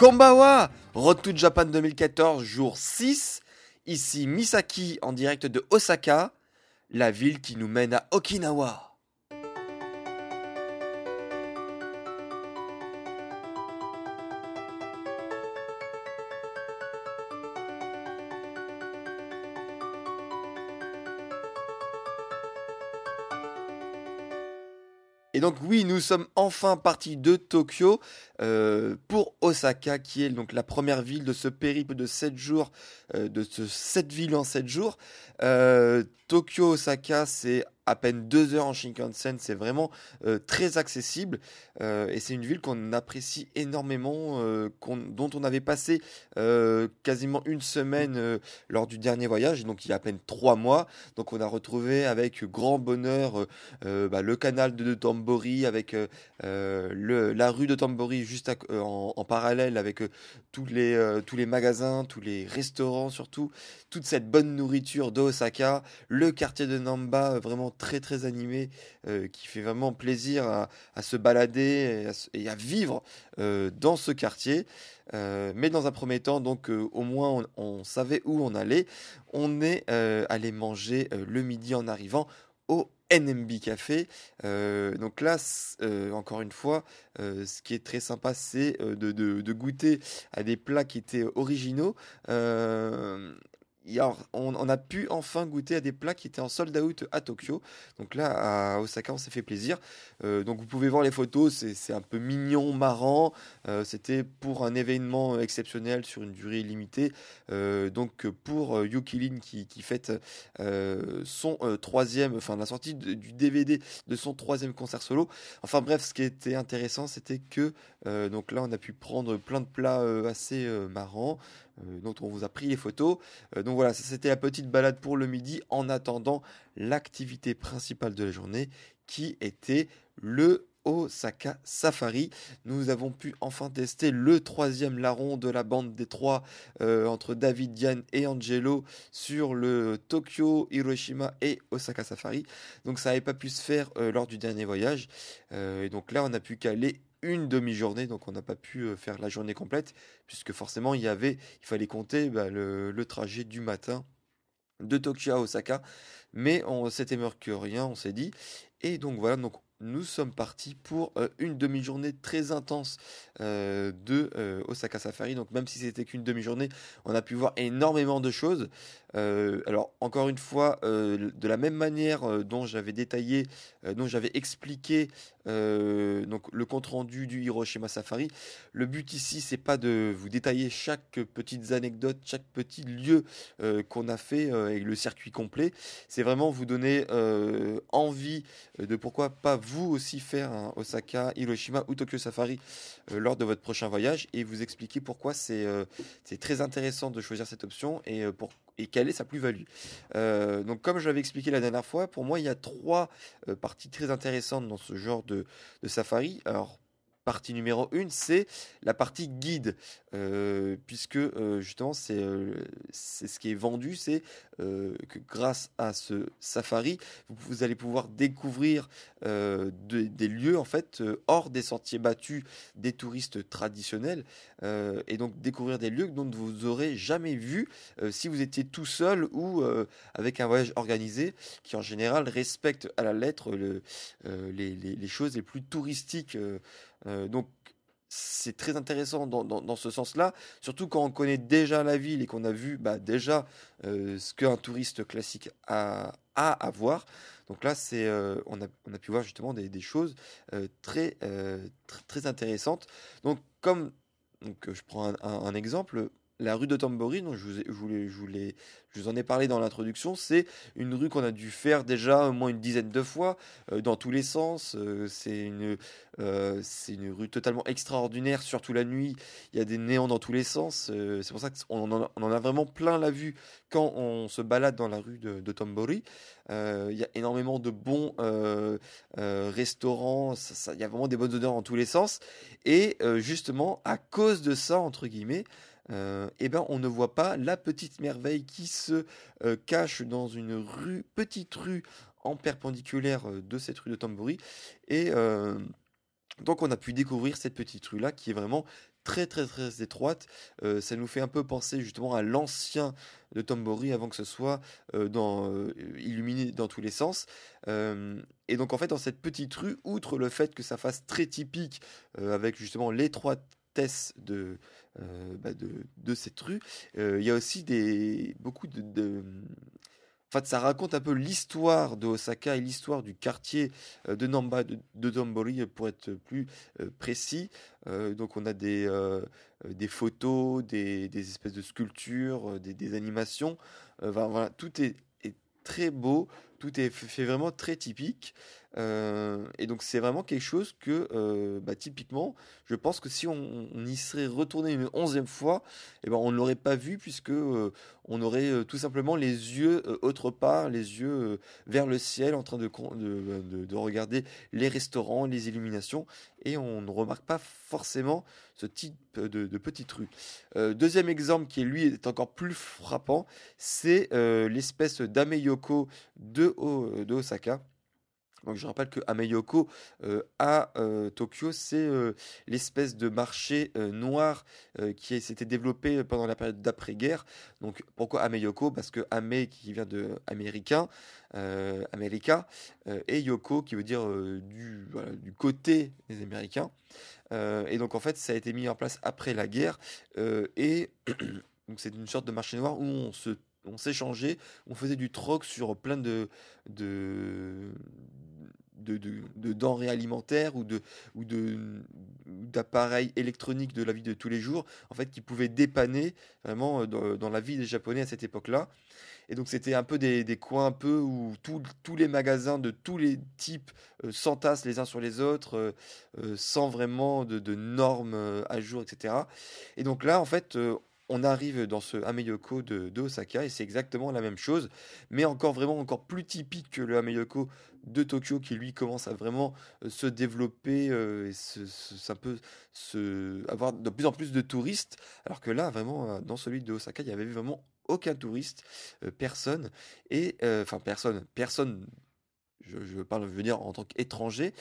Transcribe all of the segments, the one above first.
Kombawa Road to Japan 2014, jour 6. Ici Misaki en direct de Osaka, la ville qui nous mène à Okinawa. Et donc oui, nous sommes enfin partis de Tokyo euh, pour Osaka, qui est donc la première ville de ce périple de 7 jours, euh, de ce 7 villes en 7 jours. Euh, Tokyo, Osaka, c'est à peine deux heures en Shinkansen, c'est vraiment euh, très accessible euh, et c'est une ville qu'on apprécie énormément, euh, dont on avait passé quasiment une semaine lors du dernier voyage, donc il y a à peine trois mois. Donc on a retrouvé avec grand bonheur bah, le canal de, de Tambori, avec la rue de Tambori juste en, en parallèle avec tous les tous les magasins, tous les restaurants surtout, toute cette bonne nourriture de Osaka, le quartier de Namba vraiment très très animé, euh, qui fait vraiment plaisir à, se balader et à, vivre euh, dans ce quartier. Euh, mais dans un premier temps, donc au moins on, savait où on allait. On est allé manger le midi en arrivant au NMB Café. Donc là, encore une fois, ce qui est très sympa, c'est de goûter à des plats qui étaient originaux. On, on a pu enfin goûter à des plats qui étaient en sold out à Tokyo. Donc là, à Osaka, on s'est fait plaisir. Euh, donc vous pouvez voir les photos, c'est un peu mignon, marrant. Euh, C'était pour un événement exceptionnel sur une durée limitée. Euh, donc pour Yukilin qui, qui fête son troisième, enfin la sortie du DVD de son troisième concert solo. Enfin bref, ce qui était intéressant, c'était que donc là on a pu prendre plein de plats assez marrants. Euh, dont on vous a pris les photos. Euh, donc voilà, c'était la petite balade pour le midi en attendant l'activité principale de la journée qui était le Osaka Safari. Nous avons pu enfin tester le troisième larron de la bande des trois euh, entre David, Diane et Angelo sur le Tokyo, Hiroshima et Osaka Safari. Donc ça n'avait pas pu se faire lors du dernier voyage. Et donc là, on n'a pu caler une demi-journée, donc on n'a pas pu euh, faire la journée complète, puisque forcément il y avait, il fallait compter bah, le, trajet du matin de Tokyo à Osaka, mais on s'était meurt que rien, on s'est dit, et donc voilà, donc nous sommes partis pour euh, une demi-journée très intense euh, de Osaka Safari. Donc même si c'était qu'une demi-journée, on a pu voir énormément de choses. Euh, alors encore une fois, euh, de la même manière euh, dont j'avais détaillé, dont j'avais expliqué donc le compte rendu du Hiroshima Safari, le but ici c'est pas de vous détailler chaque petite anecdote, chaque petit lieu qu'on a fait et le circuit complet. C'est vraiment vous donner envie de pourquoi pas vous aussi faire un Osaka, Hiroshima ou Tokyo Safari lors de votre prochain voyage et vous expliquer pourquoi c'est c'est très intéressant de choisir cette option et, pour, et quelle est sa plus-value. Euh, donc comme je l'avais expliqué la dernière fois, pour moi il y a trois euh, parties très intéressantes dans ce genre de, de safari. Partie numéro une, c'est la partie guide, euh, puisque euh, justement c'est euh, c'est ce qui est vendu, c'est que grâce à ce safari, vous, allez pouvoir découvrir de- des lieux en fait hors des sentiers battus des touristes traditionnels, et donc découvrir des lieux dont vous aurez jamais vu si vous étiez tout seul ou avec un voyage organisé, qui en général respecte à la lettre le, les, les- les choses les plus touristiques. Euh, donc c'est très intéressant dans, dans- ce sens-là, surtout quand on connaît déjà la ville et qu'on a vu bah, déjà euh, ce qu'un touriste classique a, à voir. Donc là, euh, on, a, on a pu voir justement des, des choses très, tr- très intéressantes. Donc comme donc, je prends un exemple, la rue de Tambori, dont je vous, ai- je voulais- je vous en ai parlé dans l'introduction, c'est une rue qu'on a dû faire déjà au moins une dizaine de fois, euh, dans tous les sens. Euh, c'est une, euh, une rue totalement extraordinaire, surtout la nuit. Il y a des néons dans tous les sens. Euh, c'est pour ça qu'on en, a- en vraiment plein la vue quand on se balade dans la rue de, de Tambori. Il y a énormément de bons restaurants. Il y a vraiment des bonnes odeurs dans tous les sens. Et justement, à cause de ça, entre guillemets, euh, eh ben, on ne voit pas la petite merveille qui se euh, cache dans une rue, petite rue en perpendiculaire euh, de cette rue de Tambori. Et euh, donc, on a pu découvrir cette petite rue-là qui est vraiment très, très, très étroite. Ça nous fait un peu penser justement à l'ancien de Tambori avant que ce soit illuminé dans tous les sens. Et donc, en fait, dans cette petite rue, outre le fait que ça fasse très typique avec justement l'étroitesse de, euh, bah, de, cette rue, euh, il y a aussi des, beaucoup de, de- En fait, ça raconte un peu l'histoire de Osaka et l'histoire du quartier euh, de Namba, de, de Dombori, pour être plus précis. Donc, on a des, des photos, des, des espèces de sculptures, des, des animations. Voilà, tout est, est très beau, tout est fait vraiment très typique. Euh, et donc, c'est vraiment quelque chose que, euh, bah, typiquement, je pense que si on, y serait retourné une onzième fois, eh ben, on ne l'aurait pas vu puisque euh, on aurait tout simplement les yeux autre part, les yeux vers le ciel en train de, regarder les restaurants, les illuminations et on ne remarque pas forcément ce type de, de petite rue. Deuxième exemple qui lui est encore plus frappant, c'est l'espèce d'Ameyoko de Osaka. Donc je rappelle que Ameyoko euh, à euh, Tokyo, c'est euh, l'espèce de marché noir qui s'était développé pendant la période d'après-guerre. Donc pourquoi Ameyoko Parce que Ame qui vient de américain, America, et Yoko qui veut dire du, du côté des Américains. Et donc en fait ça a été mis en place après la guerre et donc c'est une sorte de marché noir où on se on s'échangeait, on faisait du troc sur plein de, de, de, de- de denrées alimentaires ou de ou de d'appareils électroniques de la vie de tous les jours, en fait, qui pouvaient dépanner vraiment euh, dans, la vie des Japonais à cette époque-là. Et donc c'était un peu des, des coins un peu où tous les magasins de tous les types euh, s'entassent les uns sur les autres, euh, sans vraiment de, de normes à jour, etc. Et donc là, en fait, on arrive dans ce Ameyoko de, de Osaka et c'est exactement la même chose, mais encore vraiment encore plus typique que le Ameyoko de Tokyo qui lui commence à vraiment euh, se développer euh, et se, se- avoir de plus en plus de touristes, alors que là vraiment euh, dans celui de Osaka il y avait vraiment aucun touriste, personne et enfin personne, personne. Je, je parle, je veux dire en tant qu'étranger,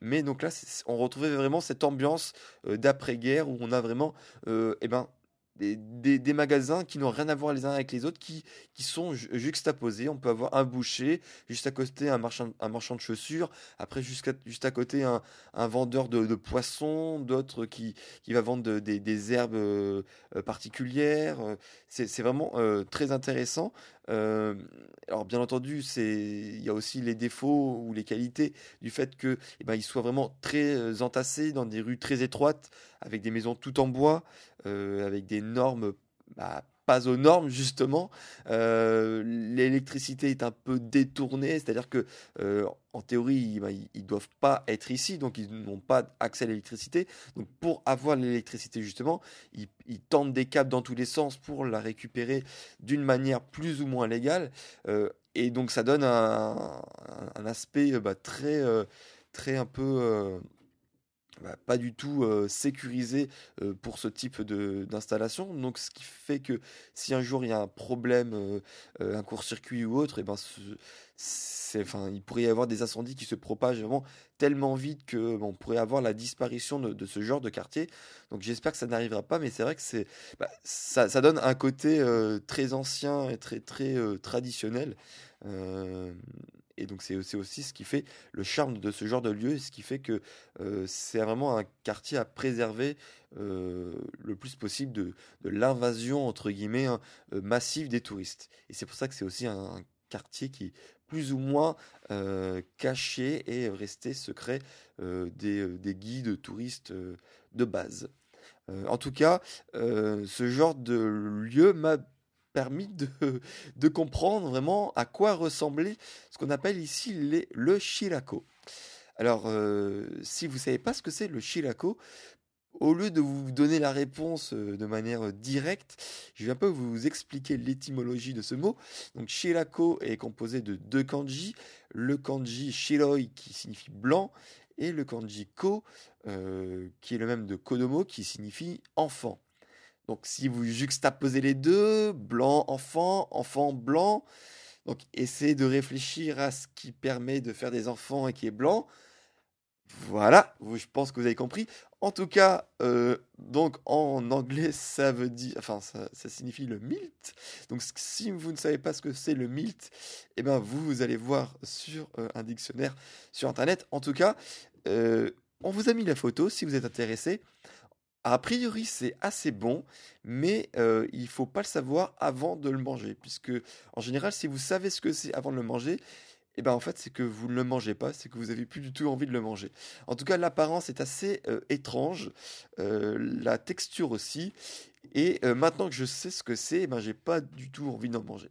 mais donc là, on retrouvait vraiment cette ambiance d'après-guerre où on a vraiment, euh, eh ben, des, des- magasins qui n'ont rien à voir les uns avec les autres, qui, qui sont ju- juxtaposés. On peut avoir un boucher, juste à côté un marchand, un marchand de chaussures, après juste à côté un, un vendeur de, poissons, d'autres qui, qui va vendre de- des, des herbes euh, particulières. Euh, C'est, c'est vraiment euh, très intéressant. Euh, alors bien entendu, c'est, il y a aussi les défauts ou les qualités du fait que, eh ben, soient vraiment très euh, entassés dans des rues très étroites, avec des maisons tout en bois, euh, avec des normes bah, pas aux normes justement. Euh, L'électricité est un peu détournée, c'est-à-dire que euh, en théorie, bah, ils, ils doivent pas être ici, donc ils n'ont pas accès à l'électricité. Donc pour avoir l'électricité justement, ils, tendent des câbles dans tous les sens pour la récupérer d'une manière plus ou moins légale. Euh, et donc ça donne un, aspect bah, très, très un peu bah, pas du tout euh, sécurisé euh, pour ce type d'installation. Donc, ce qui fait que si un jour il y a un problème, euh, un court-circuit ou autre, et ben, ce- c'est, enfin, il pourrait y avoir des incendies qui se propagent vraiment tellement vite que on pourrait avoir la disparition de, ce genre de quartier. Donc, j'espère que ça n'arrivera pas, mais c'est vrai que c'est, bah, ça, ça donne un côté très ancien et très très traditionnel. Et donc c'est aussi ce qui fait le charme de ce genre de lieu, ce qui fait que euh, c'est vraiment un quartier à préserver euh, le plus possible de, l'invasion, entre guillemets, hein, euh, massive des touristes. Et c'est pour ça que c'est aussi un, quartier qui plus ou moins caché et resté secret des, des guides touristes de base. en tout cas, ce genre de lieu m'a permis de, comprendre vraiment à quoi ressemblait ce qu'on appelle ici les, le shirako. Alors, si vous ne savez pas ce que c'est le shirako, au lieu de vous donner la réponse de manière directe, je vais un peu vous expliquer l'étymologie de ce mot. Donc, shirako est composé de deux kanji. Le kanji shiroi qui signifie blanc et le kanji ko qui est le même de kodomo qui signifie enfant. Donc, si vous juxtaposez les deux, blanc, enfant, enfant, blanc, donc essayez de réfléchir à ce qui permet de faire des enfants et qui est blanc. Voilà, je pense que vous avez compris. En tout cas, euh, donc en anglais, ça veut dire, enfin, ça, signifie le milt. Donc, si vous ne savez pas ce que c'est le milt, eh ben, vous, allez voir sur euh, un dictionnaire sur Internet. En tout cas, euh, on vous a mis la photo si vous êtes intéressé. A priori, c'est assez bon, mais il ne faut pas le savoir avant de le manger, puisque en général, si vous savez ce que c'est avant de le manger, eh ben en fait c'est que vous ne le mangez pas, c'est que vous avez plus du tout envie de le manger. En tout cas l'apparence est assez euh, étrange, euh, la texture aussi, et euh, maintenant que je sais ce que c'est, eh ben pas du tout envie d'en manger.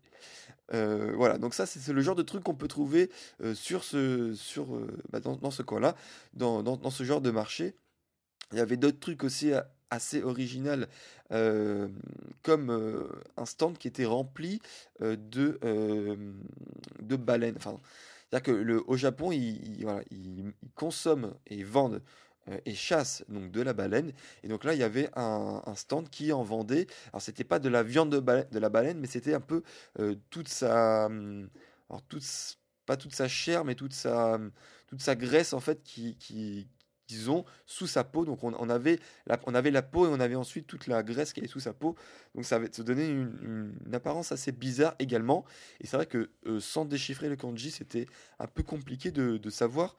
voilà, donc ça c'est le genre de truc qu'on peut trouver bah, dans, ce coin-là, dans, ce genre de marché. Il y avait d'autres trucs aussi assez original, comme un stand qui était rempli de, de baleines. Enfin, c'est-à-dire que le, au Japon, ils, voilà, ils, consomment et vendent et chassent donc de la baleine. Et donc là, il y avait un, stand qui en vendait. Alors, c'était pas de la viande de, de la baleine, mais c'était un peu toute sa. Alors, toute, pas toute sa chair, mais toute sa, toute sa graisse en fait qui, qui, disons, sous sa peau. Donc on, avait la, peau et on avait ensuite toute la graisse qui est sous sa peau. Donc ça se donner une, apparence assez bizarre également. Et c'est vrai que euh, sans déchiffrer le kanji, c'était un peu compliqué de savoir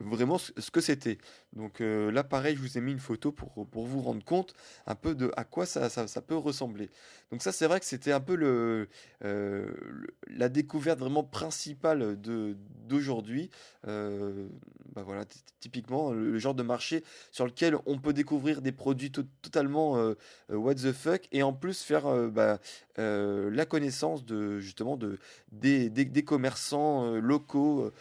vraiment ce que c'était. Donc euh, là, pareil, je vous ai mis une photo pour, pour vous rendre compte un peu de à quoi ça, ça, peut ressembler. Donc ça, c'est vrai que c'était un peu le, euh, la découverte vraiment principale de d'aujourd'hui. Euh, bah voilà, typiquement le, genre de marché sur lequel on peut découvrir des produits totalement what the fuck et en plus faire bah, la connaissance de justement de des, des, des commerçants locaux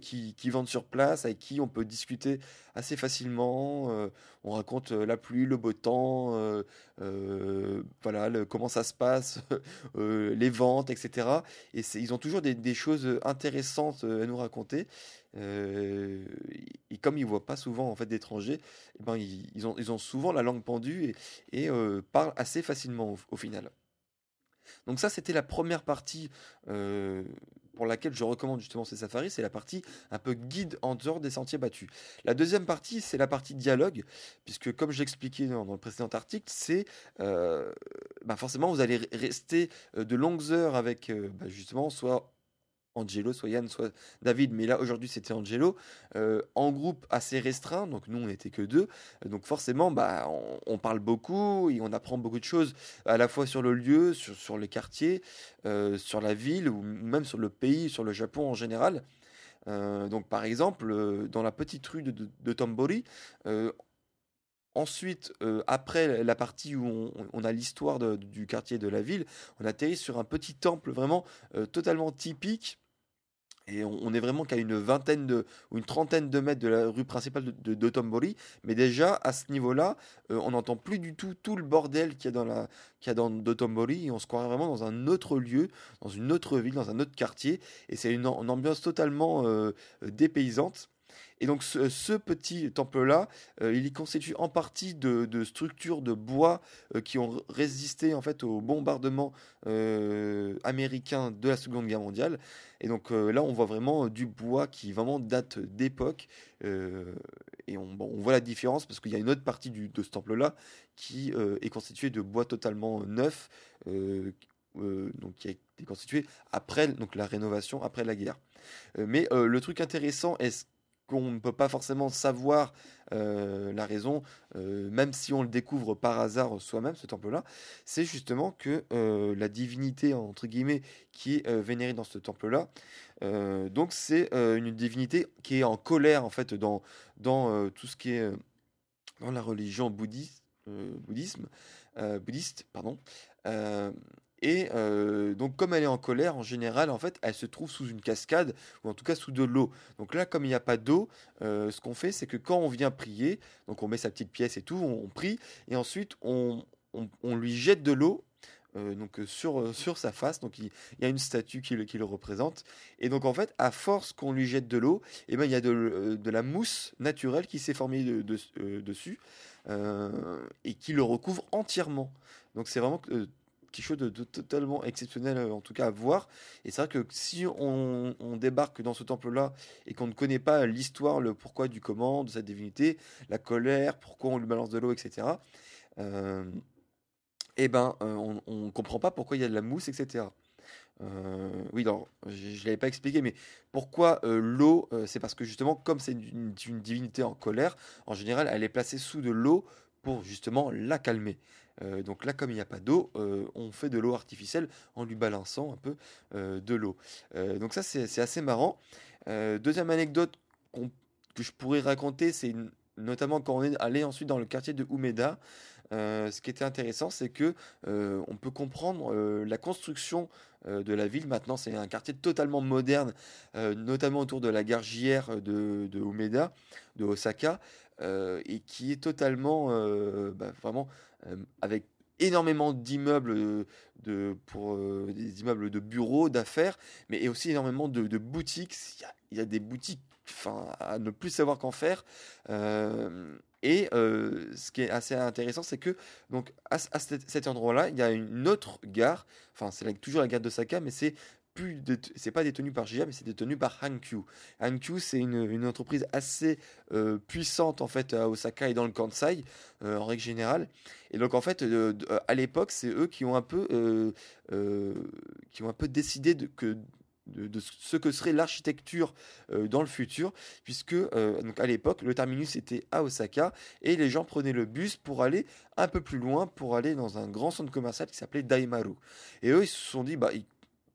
qui, qui vendent sur place avec qui on peut discuter assez facilement. Euh, on raconte euh, la pluie, le beau temps, euh, voilà, comment ça se passe, les ventes, etc. Et ils ont toujours des, choses intéressantes à nous raconter. et comme ils voient pas souvent en fait d'étrangers, eh ben ils, ont, souvent la langue pendue et parlent assez facilement au, final. Donc ça, c'était la première partie pour laquelle je recommande justement ces safaris, c'est la partie un peu guide en dehors des sentiers battus. La deuxième partie, c'est la partie dialogue, puisque comme je l'expliquais dans, le précédent article, c'est euh, bah forcément vous allez rester euh, de longues heures avec euh, bah justement soit Angelo, soit Yann, soit David, mais là aujourd'hui c'était Angelo, euh, en groupe assez restreint, donc nous on n'était que deux, donc forcément bah, on, parle beaucoup et on apprend beaucoup de choses à la fois sur le lieu, sur, sur les quartiers, euh, sur la ville ou même sur le pays, sur le Japon en général. Euh, donc par exemple, dans la petite rue de, de, Tombori, Ensuite, après la partie où on, a l'histoire du quartier de la ville, on atterrit sur un petit temple vraiment totalement typique et on, est vraiment qu'à une vingtaine de, ou une trentaine de mètres de la rue principale de, de. Mais déjà, à ce niveau-là, euh, on n'entend plus du tout tout le bordel qu'il y a dans, la, qu'il y a dans. Et on se croirait vraiment dans un autre lieu, dans une autre ville, dans un autre quartier. Et c'est une, ambiance totalement euh, dépaysante. Et donc ce, petit temple-là, euh, il est constitué en partie de, structures de bois euh, qui ont résisté en fait au bombardement euh, américain de la Seconde Guerre mondiale. Et donc là, on voit vraiment du bois qui vraiment date d'époque. et on, voit la différence parce qu'il y a une autre partie de ce temple-là qui est constituée de bois totalement neuf. donc qui a été constitué après donc la rénovation après la guerre. mais le truc intéressant est qu'on ne peut pas forcément savoir euh, la raison, euh, même si on le découvre par hasard soi-même, ce temple-là, c'est justement que euh, la divinité, entre guillemets, qui est vénérée dans ce temple-là, donc c'est une divinité qui est en colère, en fait, dans, tout ce qui est dans la religion bouddhiste, bouddhisme, bouddhiste pardon. Et donc, comme elle est en colère, en général, en fait, elle se trouve sous une cascade, ou en tout cas sous de l'eau. Donc là, comme il n'y a pas d'eau, ce qu'on fait, c'est que quand on vient prier, donc on met sa petite pièce et tout, on, prie, et ensuite on, on, lui jette de l'eau. donc sur, sur sa face, donc il, y a une statue qui le, qui le, représente. Et donc en fait, à force qu'on lui jette de l'eau, eh ben, il y a de, de, la mousse naturelle qui s'est formée de, dessus et qui le recouvre entièrement. Donc c'est vraiment quelque chose de, totalement exceptionnel, euh, en tout cas à voir. Et c'est vrai que si on, débarque dans ce temple-là et qu'on ne connaît pas l'histoire, le pourquoi du comment de cette divinité, la colère, pourquoi on lui balance de l'eau, etc., euh, eh ben, euh, on ne comprend pas pourquoi il y a de la mousse, etc. oui, non, je ne l'avais pas expliqué, mais pourquoi l'eau C'est parce que justement, comme c'est une, divinité en colère, en général, elle est placée sous de l'eau pour justement la calmer. Euh, donc là, comme il n'y a pas d'eau, euh, on fait de l'eau artificielle en lui balançant un peu euh, de l'eau. donc ça, c'est assez marrant. deuxième anecdote que je pourrais raconter, c'est notamment quand on est allé ensuite dans le quartier de Umeda. ce qui était intéressant, c'est que on peut comprendre la construction de la ville. Maintenant, c'est un quartier totalement moderne, notamment autour de la gare de, de Umeda, de Osaka, et qui est totalement, bah, vraiment euh, avec énormément d'immeubles euh, de, pour euh, des immeubles de bureaux, d'affaires, mais aussi énormément de, boutiques. Il y, a, des boutiques enfin, à ne plus savoir qu'en faire. et ce qui est assez intéressant, c'est que donc à, cet, endroit-là, il y a une autre gare. Enfin, c'est toujours la gare de Saka, mais c'est c'est pas détenu par GM, mais c'est détenu par Hankyu. Hankyu, c'est une, entreprise assez euh, puissante en fait à Osaka et dans le Kansai euh, en règle générale. Et donc en fait, euh, à l'époque, c'est eux qui ont un peu, qui ont un peu décidé de que de, ce que serait l'architecture dans le futur, puisque donc à l'époque le terminus était à Osaka et les gens prenaient le bus pour aller un peu plus loin, pour aller dans un grand centre commercial qui s'appelait Daimaru. Et eux ils se sont dit bah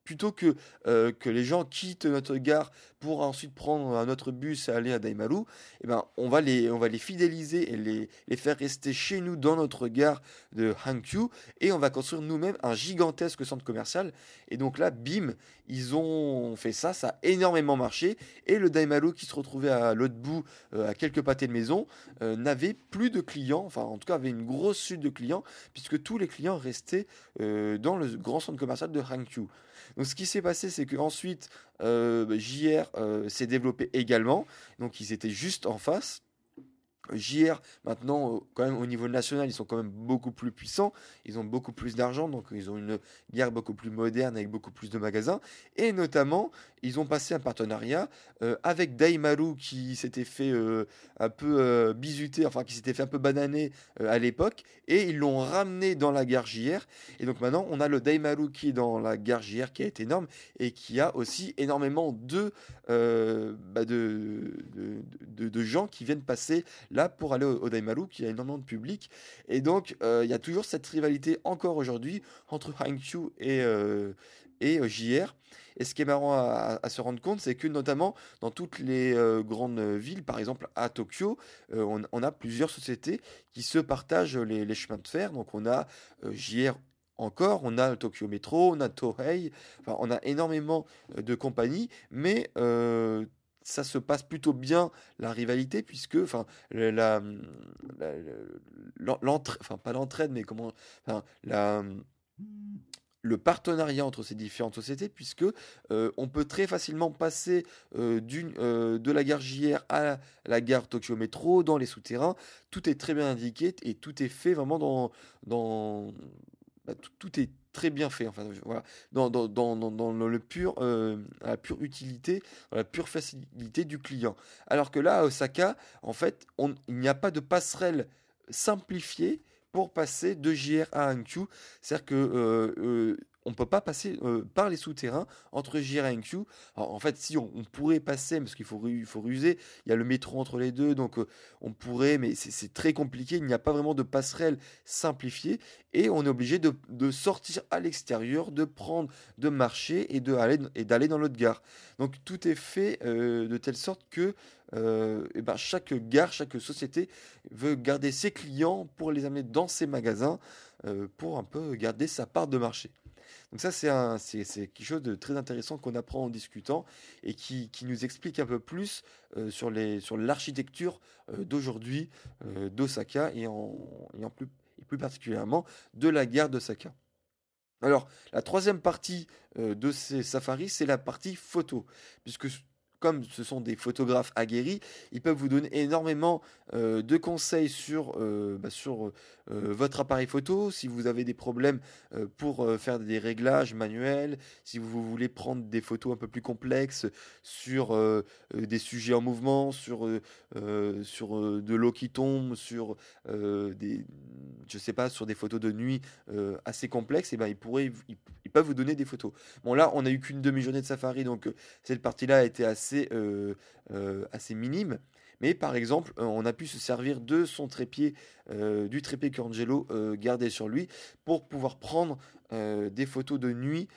plutôt que, euh, que les gens quittent notre gare pour ensuite prendre un autre bus et aller à Daimaru, eh ben, on, va les, on va les fidéliser et les, les faire rester chez nous dans notre gare de Hankyu et on va construire nous-mêmes un gigantesque centre commercial. Et donc là, bim, ils ont fait ça, ça a énormément marché et le Daimaru qui se retrouvait à l'autre bout, euh, à quelques pâtés de maison, euh, n'avait plus de clients, enfin en tout cas avait une grosse suite de clients puisque tous les clients restaient dans le grand centre commercial de Hankyu. Donc ce qui s'est passé, c'est qu'ensuite, euh, JR euh, s'est développé également. Donc ils étaient juste en face. JR, maintenant, quand même au niveau national, ils sont quand même beaucoup plus puissants. Ils ont beaucoup plus d'argent, donc ils ont une guerre beaucoup plus moderne avec beaucoup plus de magasins. Et notamment, ils ont passé un partenariat euh, avec Daimaru qui s'était fait euh, un peu euh, bisuter, enfin qui s'était fait un peu bananer à l'époque. Et ils l'ont ramené dans la gare JR. Et donc maintenant, on a le Daimaru qui est dans la gare JR qui est énorme et qui a aussi énormément de, bah de, de, de, gens qui viennent passer là pour aller au, Daimaru, qui a énormément de public. Et donc, euh, il y a toujours cette rivalité encore aujourd'hui entre Hankyu et, euh, et euh, JR. Et ce qui est marrant à, se rendre compte, c'est que notamment dans toutes les grandes villes, par exemple à Tokyo, on, a plusieurs sociétés qui se partagent les, chemins de fer. Donc on a JR encore, on a Tokyo Metro, on a Tohei, enfin, on a énormément de compagnies, mais ça se passe plutôt bien la rivalité puisque enfin la, l'entraide enfin pas l'entraide mais comment enfin la le partenariat entre ces différentes sociétés puisque euh, on peut très facilement passer euh, euh, de la gare JR à la, gare Tokyo Metro dans les souterrains. Tout est très bien indiqué et tout est fait vraiment dans dans bah, tout est très bien fait. Enfin, voilà, dans, dans, dans, dans le pur, euh, la pure utilité, dans la pure facilité du client. Alors que là, à Osaka, en fait, on, il n'y a pas de passerelle simplifiée pour passer de JR à Hankyu. C'est-à-dire que euh, euh, on ne peut pas passer euh, par les souterrains entre Gira et Q. en fait, si on, pourrait passer, parce qu'il faut, faut ruser, il y a le métro entre les deux, donc euh, on pourrait, mais c'est très compliqué. Il n'y a pas vraiment de passerelle simplifiée et on est obligé de, sortir à l'extérieur, de prendre, de marcher et d'aller dans l'autre gare. Donc tout est fait euh, de telle sorte que eh ben, chaque gare, chaque société veut garder ses clients pour les amener dans ses magasins pour un peu garder sa part de marché. Donc ça, c'est quelque chose de très intéressant qu'on apprend en discutant et qui, nous explique un peu plus euh, sur l'architecture euh, d'aujourd'hui euh, d'Osaka et, plus, plus particulièrement de la gare d'Osaka. Alors, la troisième partie de ces safaris, c'est la partie photo, puisque comme ce sont des photographes aguerris, ils peuvent vous donner énormément euh, de conseils sur, euh, bah, sur euh, votre appareil photo, si vous avez des problèmes pour faire des réglages manuels, si vous voulez prendre des photos un peu plus complexes sur des sujets en mouvement, sur, sur de l'eau qui tombe, sur des, je sais pas, sur des photos de nuit assez complexes, et ben ils pourraient, ils, peuvent vous donner des photos. Bon là, on n'a eu qu'une demi-journée de safari, donc cette partie-là a été assez euh, euh, assez, minime. Mais par exemple, euh, on a pu se servir de son trépied, du trépied qu'Angelo gardait sur lui, pour pouvoir prendre des photos de nuit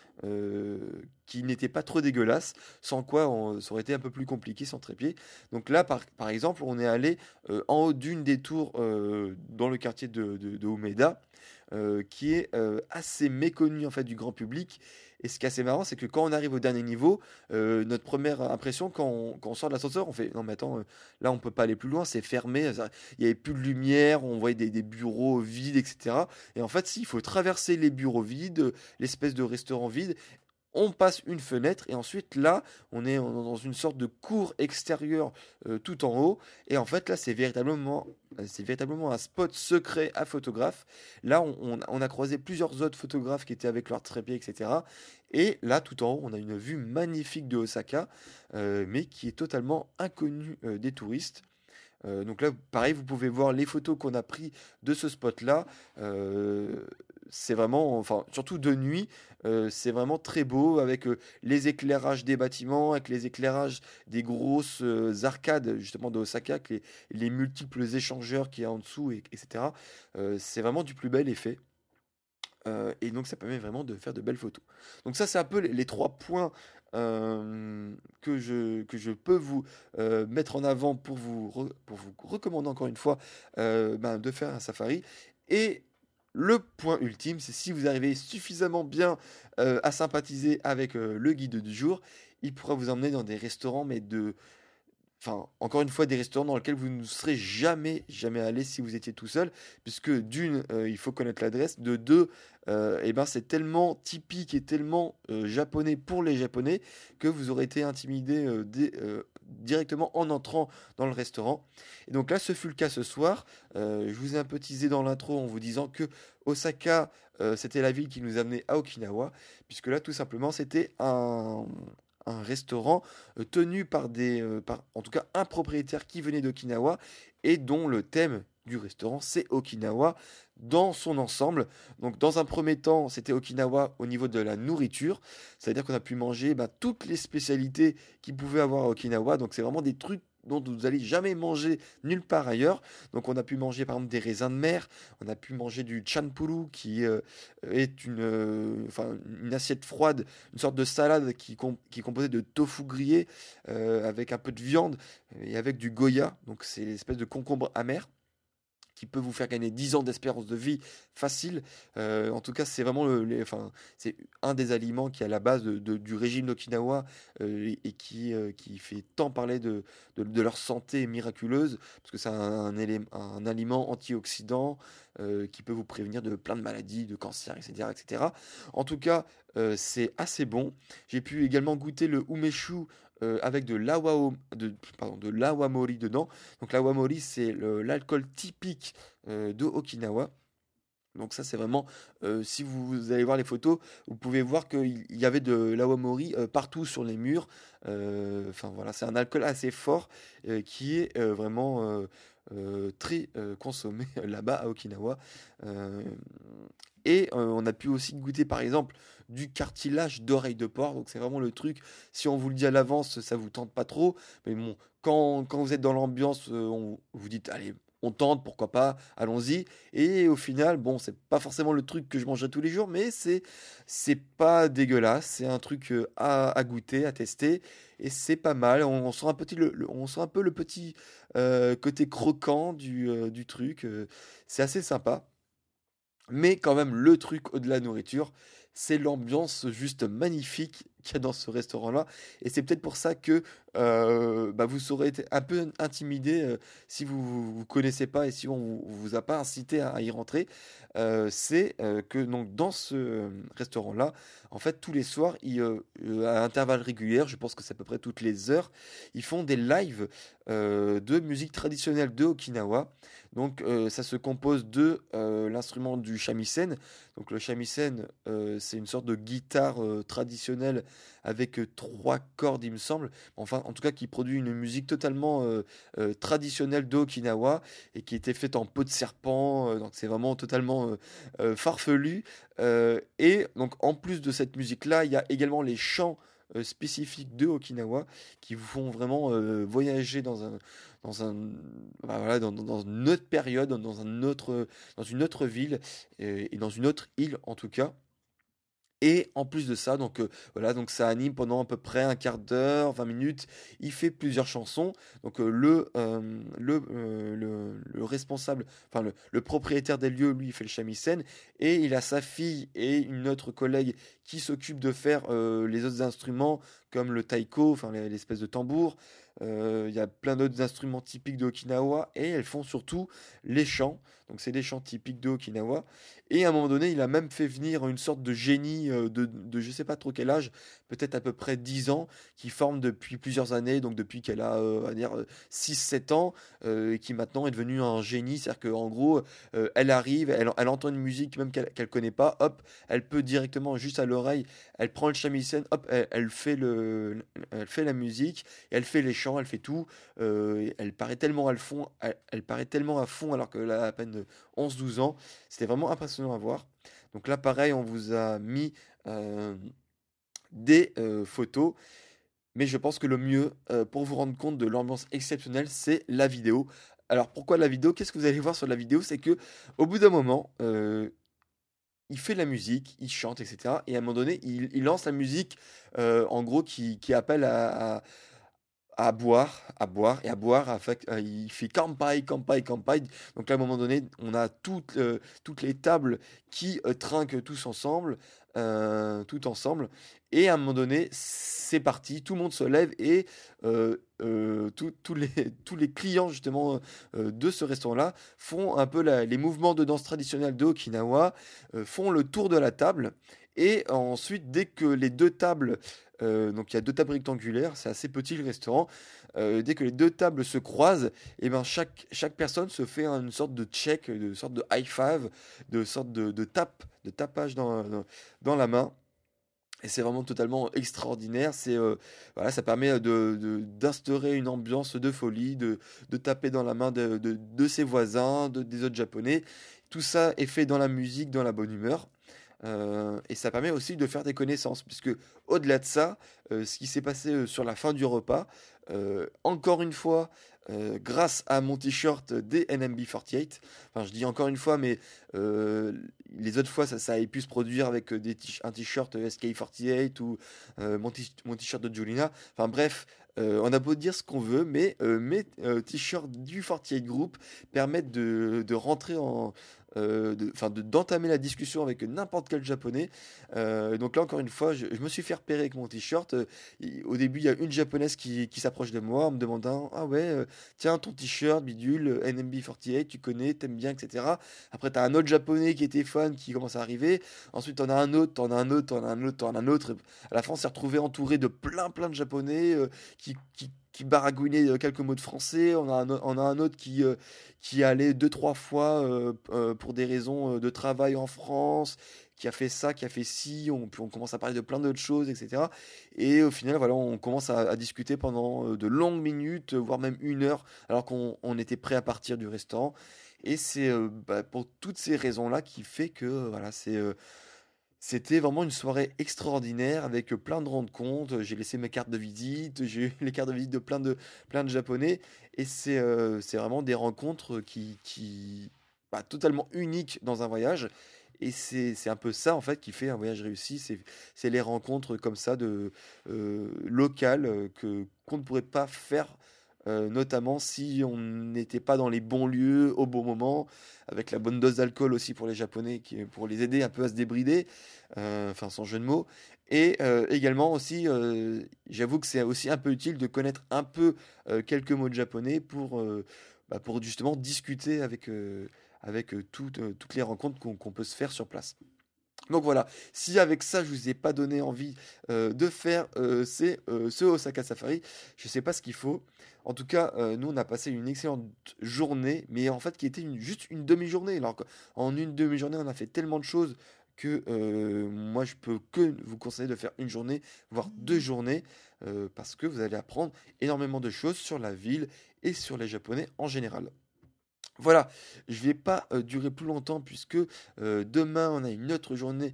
qui n'étaient pas trop dégueulasses, sans quoi on, ça aurait été un peu plus compliqué sans trépied. Donc là, par, exemple, on est allé en haut d'une des tours dans le quartier de, de, qui est assez méconnu en fait du grand public et ce qui est assez marrant, c'est que quand on arrive au dernier niveau, euh, notre première impression, quand on, sort de l'ascenseur, on fait non, mais attends, euh, là on peut pas aller plus loin, c'est fermé, il n'y avait plus de lumière, on voyait des, bureaux vides, etc. Et en fait, si, il faut traverser les bureaux vides, l'espèce de restaurant vide, on passe une fenêtre et ensuite là on est dans une sorte de cour extérieure euh, tout en haut. Et en fait là c'est véritablement véritablement un spot secret à photographe. Là on, a croisé plusieurs autres photographes qui étaient avec leur trépied etc et là tout en haut on a une vue magnifique de Osaka euh, mais qui est totalement inconnue euh, des touristes. Donc là, pareil, vous pouvez voir les photos qu'on a pris de ce spot-là c'est vraiment, enfin, surtout de nuit, euh, c'est vraiment très beau avec euh, les éclairages des bâtiments, avec les éclairages des grosses euh, arcades justement de Osaka, avec les, les, multiples échangeurs qui y a en dessous, et, etc. c'est vraiment du plus bel effet. et donc ça permet vraiment de faire de belles photos. Donc ça c'est un peu les, trois points que, je, que je peux vous mettre en avant pour vous, pour vous recommander encore une fois ben, de faire un safari. Et le point ultime, c'est si vous arrivez suffisamment bien euh, à sympathiser avec euh, le guide du jour, il pourra vous emmener dans des restaurants, mais de... Enfin, encore une fois, des restaurants dans lesquels vous ne serez jamais, jamais allé si vous étiez tout seul, puisque d'une, euh, il faut connaître l'adresse, de deux, eh ben, c'est tellement typique et tellement japonais pour les japonais que vous aurez été intimidé directement en entrant dans le restaurant. Et donc là, ce fut le cas ce soir. Euh, je vous ai un peu teasé dans l'intro en vous disant que Osaka, euh, c'était la ville qui nous amenait à Okinawa, puisque là, tout simplement, c'était un, restaurant euh, tenu par des, par, en tout cas, un propriétaire qui venait d'Okinawa et dont le thème du restaurant, c'est Okinawa dans son ensemble. Donc dans un premier temps, c'était Okinawa au niveau de la nourriture, c'est-à-dire qu'on a pu manger bah, toutes les spécialités qu'il pouvait avoir à Okinawa. Donc c'est vraiment des trucs dont vous n'allez jamais manger nulle part ailleurs. Donc on a pu manger par exemple des raisins de mer, on a pu manger du chanpuru qui euh, est une, euh, enfin, une assiette froide, une sorte de salade qui, qui est composée de tofu grillé euh, avec un peu de viande et avec du goya, donc c'est l'espèce de concombre amer qui peut vous faire gagner 10 ans d'espérance de vie facile. Euh, en tout cas, c'est vraiment le, enfin, c'est un des aliments qui est à la base du régime d'Okinawa euh, et qui, euh, qui fait tant parler de, de, leur santé miraculeuse, parce que c'est un, un, un, aliment antioxydant qui peut vous prévenir de plein de maladies, de cancer, etc. etc. En tout cas, c'est assez bon. J'ai pu également goûter le umeshu euh, avec de l'awamori de, dedans. Donc l'awamori, c'est l'alcool typique euh, de Okinawa. Donc ça c'est vraiment, si vous allez voir les photos, vous pouvez voir qu'il y avait de l'awamori partout sur les murs. Enfin voilà, c'est un alcool assez fort qui est vraiment très consommé là-bas à Okinawa. et on a pu aussi goûter par exemple du cartilage d'oreille de porc. Donc c'est vraiment le truc, si on vous le dit à l'avance, ça vous tente pas trop. Mais bon, quand, quand vous êtes dans l'ambiance, on vous dites, allez, on tente, pourquoi pas, allons-y. Et au final, bon, c'est pas forcément le truc que je mangerai tous les jours, mais c'est c'est pas dégueulasse. C'est un truc euh, à, goûter, à tester, et c'est pas mal. On, sent un petit, on sent un peu le petit euh, côté croquant du, euh, du truc. c'est assez sympa. Mais quand même, le truc au-delà de la nourriture, c'est l'ambiance juste magnifique qu'il y a dans ce restaurant-là. Et c'est peut-être pour ça que euh, bah, vous serez un peu intimidé euh, si vous ne connaissez pas et si on ne vous a pas incité à, y rentrer. Euh, c'est que donc, dans ce restaurant-là, en fait, tous les soirs, à intervalles réguliers, je pense que c'est à peu près toutes les heures, ils font des lives de musique traditionnelle de Okinawa. Donc ça se compose de l'instrument du shamisen. Donc le shamisen, c'est une sorte de guitare traditionnelle avec trois cordes, il me semble. Enfin, en tout cas, qui produit une musique totalement traditionnelle d'Okinawa et qui était faite en peau de serpent. donc c'est vraiment totalement farfelu. et donc en plus de cette musique-là, il y a également les chants spécifiques de Okinawa qui vous font vraiment voyager dans un dans un bah voilà, dans, une autre période dans un autre dans une autre ville et dans une autre île en tout cas et en plus de ça, donc voilà, donc ça anime pendant à peu près un quart d'heure, 20 minutes. Il fait plusieurs chansons. Donc le, le, le, responsable, enfin le, propriétaire des lieux, lui, fait le shamisen. Et il a sa fille et une autre collègue qui s'occupe de faire les autres instruments, comme le taiko, enfin l'espèce de tambour. Il y a plein d'autres instruments typiques de Okinawa. Et elles font surtout les chants. Donc c'est des chants typiques de Okinawa. Et à un moment donné, il a même fait venir une sorte de génie euh, de, de je sais pas trop quel âge, peut-être à peu près 10 ans, qui forme depuis plusieurs années, donc depuis qu'elle a, euh, dire, 6-7 ans, euh, et qui maintenant est devenue un génie. C'est-à-dire qu'en gros, elle arrive, elle, entend une musique même qu'elle ne connaît pas, hop, elle peut directement, juste à l'oreille, elle prend le shamisen, hop, elle, fait le, elle fait la musique, elle fait les chants, elle fait tout. elle paraît tellement à fond, elle, paraît tellement à fond alors qu'elle a à peine 11-12 ans. C'était vraiment impressionnant à voir. Donc là, pareil, on vous a mis euh, des photos. Mais je pense que le mieux pour vous rendre compte de l'ambiance exceptionnelle, c'est la vidéo. Alors pourquoi la vidéo? Qu'est-ce que vous allez voir sur la vidéo? C'est que au bout d'un moment, il fait la musique, il chante, etc. Et à un moment donné, il, lance la musique, en gros, qui, appelle à boire, à boire et à boire. Euh, il fait campagne, campagne, campagne. Donc là, à un moment donné, on a toutes, euh, toutes les tables qui euh, trinquent tous ensemble, tout ensemble. Et à un moment donné, c'est parti, tout le monde se lève et tous les, tous les clients justement de ce restaurant-là font un peu les mouvements de danse traditionnelle de Okinawa, font le tour de la table. Et ensuite, dès que les deux tables euh, donc il y a deux tables rectangulaires, c'est assez petit le restaurant. Euh, dès que les deux tables se croisent, et eh ben chaque, chaque personne se fait une sorte de check, une sorte de high five, de sorte de, de de tapage dans, dans, la main. Et c'est vraiment totalement extraordinaire. C'est euh, voilà, ça permet de, d'instaurer une ambiance de folie, de, de taper dans la main de, de, ses voisins, de, des autres japonais. Tout ça est fait dans la musique, dans la bonne humeur. Euh, et ça permet aussi de faire des connaissances, puisque au-delà de ça, euh, ce qui s'est passé euh, sur la fin du repas, encore une fois, grâce à mon t-shirt des NMB48, enfin je dis encore une fois, mais les autres fois ça, avait pu se produire avec des un t-shirt SK48 ou mon t-shirt de Julina, enfin bref, on a beau dire ce qu'on veut, mais mes t-shirts du 48 Group permettent de, de rentrer en, euh, d'entamer la discussion avec n'importe quel japonais. Euh, donc là encore une fois, je, me suis fait repérer avec mon t-shirt. Euh, au début, il y a une japonaise qui, qui s'approche de moi en me demandant ah ouais tiens ton t-shirt bidule NMB48 tu connais t'aimes bien etc. Après tu as un autre japonais qui était fan qui commence à arriver. Ensuite t'en as un autre, t'en as un autre, t'en as un autre, t'en as un autre. À la fin on s'est retrouvé entouré de plein plein de japonais qui, qui, baragouinait euh, quelques mots de français. On a un, autre qui, euh, qui allait deux, trois fois euh, euh, pour des raisons de travail en France, qui a fait ça, qui a fait ci. On, puis on commence à parler de plein d'autres choses, etc. Et au final, voilà, on commence à, discuter pendant de longues minutes, voire même une heure, alors qu'on on était prêt à partir du restaurant. Et c'est bah, pour toutes ces raisons-là qui fait que voilà, c'est c'était vraiment une soirée extraordinaire avec plein de rencontres. J'ai laissé mes cartes de visite, j'ai eu les cartes de visite de plein de, plein de Japonais. Et c'est vraiment des rencontres qui, qui bah, totalement uniques dans un voyage. Et c'est un peu ça en fait qui fait un voyage réussi. C'est les rencontres comme ça de euh, locales qu'on ne pourrait pas faire. Euh, notamment si on n'était pas dans les bons lieux au bon moment, avec la bonne dose d'alcool aussi pour les Japonais, qui, pour les aider un peu à se débrider, euh, enfin sans jeu de mots. Et euh, également aussi, j'avoue que c'est aussi un peu utile de connaître un peu quelques mots de japonais pour, bah, pour justement discuter avec, avec toutes, les rencontres qu'on peut se faire sur place. Donc voilà, si avec ça je vous ai pas donné envie euh, de faire euh, euh, ce Osaka Safari, je sais pas ce qu'il faut. En tout cas, nous on a passé une excellente journée, mais en fait qui était juste une demi-journée. Alors qu'en une demi-journée, on a fait tellement de choses que moi je peux que vous conseiller de faire une journée, voire deux journées, parce que vous allez apprendre énormément de choses sur la ville et sur les Japonais en général. Voilà, je vais pas euh, durer plus longtemps puisque euh, demain on a une autre journée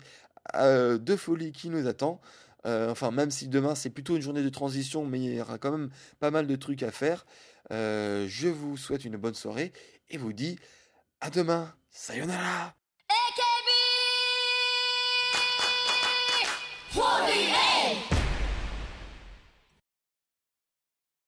euh, de folie qui nous attend. Enfin, même si demain c'est plutôt une journée de transition, mais il y aura quand même pas mal de trucs à faire. Je vous souhaite une bonne soirée et vous dis à demain. Sayonara!